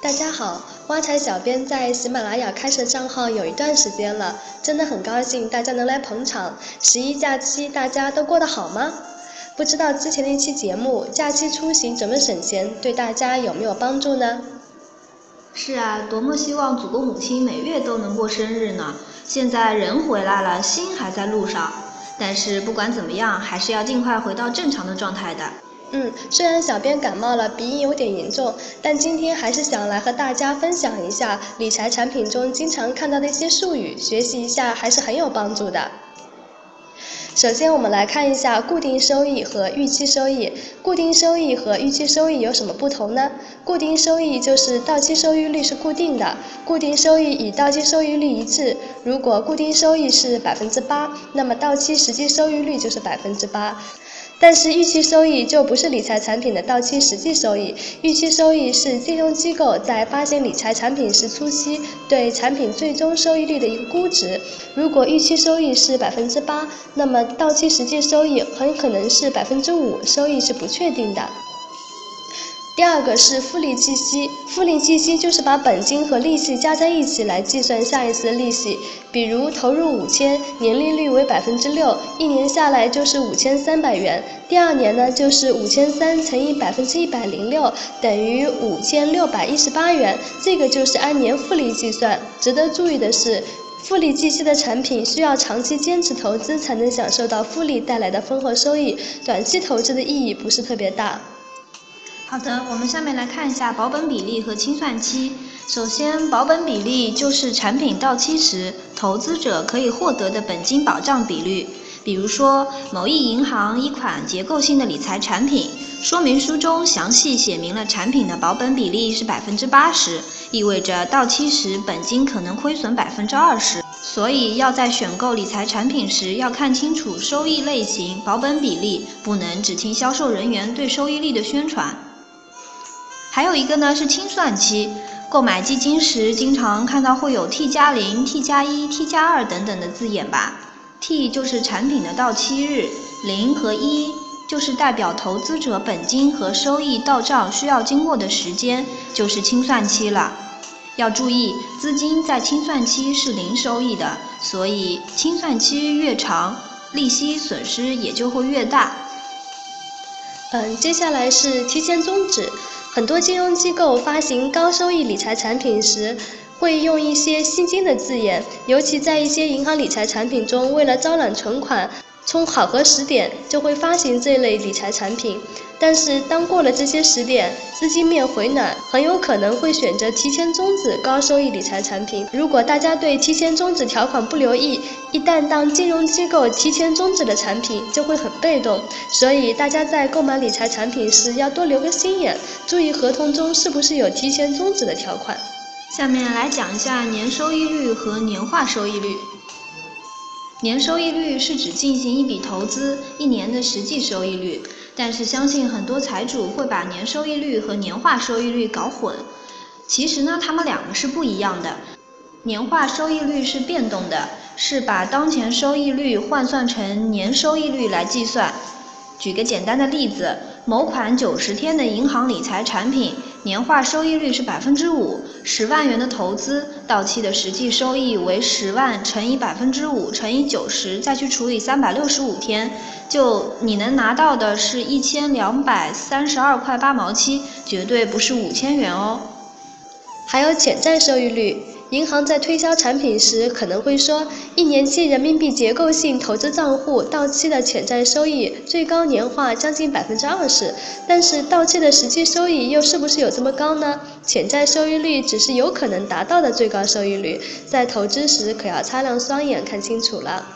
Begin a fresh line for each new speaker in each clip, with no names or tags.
大家好，挖财小编在喜马拉雅开设账号有一段时间了，真的很高兴大家能来捧场。十一假期大家都过得好吗？不知道之前的一期节目假期出行怎么省钱，对大家有没有帮助呢？
是啊，多么希望祖国母亲每月都能过生日呢！现在人回来了，心还在路上。但是不管怎么样，还是要尽快回到正常的状态的。
嗯，虽然小编感冒了，鼻音有点严重，但今天还是想来和大家分享一下理财产品中经常看到的一些术语，学习一下还是很有帮助的。首先，我们来看一下固定收益和预期收益。固定收益和预期收益有什么不同呢？固定收益就是到期收益率是固定的，固定收益与到期收益率一致。如果固定收益是百分之八，那么到期实际收益率就是百分之八。但是预期收益就不是理财产品的到期实际收益，预期收益是金融机构在发行理财产品时初期对产品最终收益率的一个估值。如果预期收益是百分之八，那么到期实际收益很可能是百分之五，收益是不确定的。第二个是复利计息，复利计息就是把本金和利息加在一起来计算下一次的利息。比如投入五千，年利率为百分之六，一年下来就是五千三百元。第二年呢，就是五千三乘以百分之一百零六，等于五千六百一十八元。这个就是按年复利计算。值得注意的是，复利计息的产品需要长期坚持投资才能享受到复利带来的丰厚收益，短期投资的意义不是特别大。
好的，我们下面来看一下保本比例和清算期。首先，保本比例就是产品到期时投资者可以获得的本金保障比率。比如说，某一银行一款结构性的理财产品，说明书中详细写明了产品的保本比例是百分之八十，意味着到期时本金可能亏损百分之二十。所以要在选购理财产品时要看清楚收益类型、保本比例，不能只听销售人员对收益率的宣传。还有一个呢是清算期，购买基金时经常看到会有 T 加零、T 加一、T 加二等等的字眼吧？T 就是产品的到期日，零和一就是代表投资者本金和收益到账需要经过的时间，就是清算期了。要注意，资金在清算期是零收益的，所以清算期越长，利息损失也就会越大。
嗯，接下来是提前终止。很多金融机构发行高收益理财产品时，会用一些吸金的字眼，尤其在一些银行理财产品中，为了招揽存款。从考核时点就会发行这类理财产品，但是当过了这些时点，资金面回暖，很有可能会选择提前终止高收益理财产品。如果大家对提前终止条款不留意，一旦当金融机构提前终止的产品，就会很被动。所以大家在购买理财产品时要多留个心眼，注意合同中是不是有提前终止的条款。
下面来讲一下年收益率和年化收益率。年收益率是指进行一笔投资一年的实际收益率，但是相信很多财主会把年收益率和年化收益率搞混。其实呢，它们两个是不一样的。年化收益率是变动的，是把当前收益率换算成年收益率来计算。举个简单的例子，某款九十天的银行理财产品，年化收益率是百分之五，十万元的投资到期的实际收益为十万乘以百分之五乘以九十，再去除以三百六十五天，就你能拿到的是一千两百三十二块八毛七，绝对不是五千元哦。
还有潜在收益率。银行在推销产品时可能会说，一年期人民币结构性投资账户到期的潜在收益最高年化将近百分之二十，但是到期的实际收益又是不是有这么高呢？潜在收益率只是有可能达到的最高收益率，在投资时可要擦亮双眼看清楚了。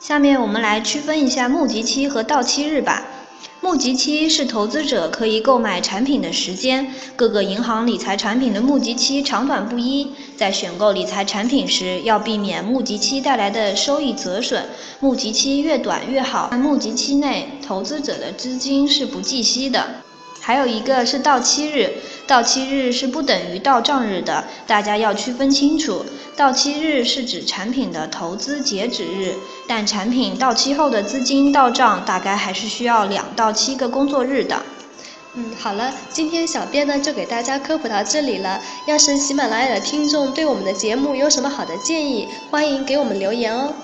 下面我们来区分一下募集期和到期日吧。募集期是投资者可以购买产品的时间，各个银行理财产品的募集期长短不一，在选购理财产品时要避免募集期带来的收益折损，募集期越短越好。在募集期内，投资者的资金是不计息的。还有一个是到期日，到期日是不等于到账日的，大家要区分清楚。到期日是指产品的投资截止日，但产品到期后的资金到账大概还是需要两到七个工作日的。
嗯，好了，今天小编呢就给大家科普到这里了。要是喜马拉雅的听众对我们的节目有什么好的建议，欢迎给我们留言哦。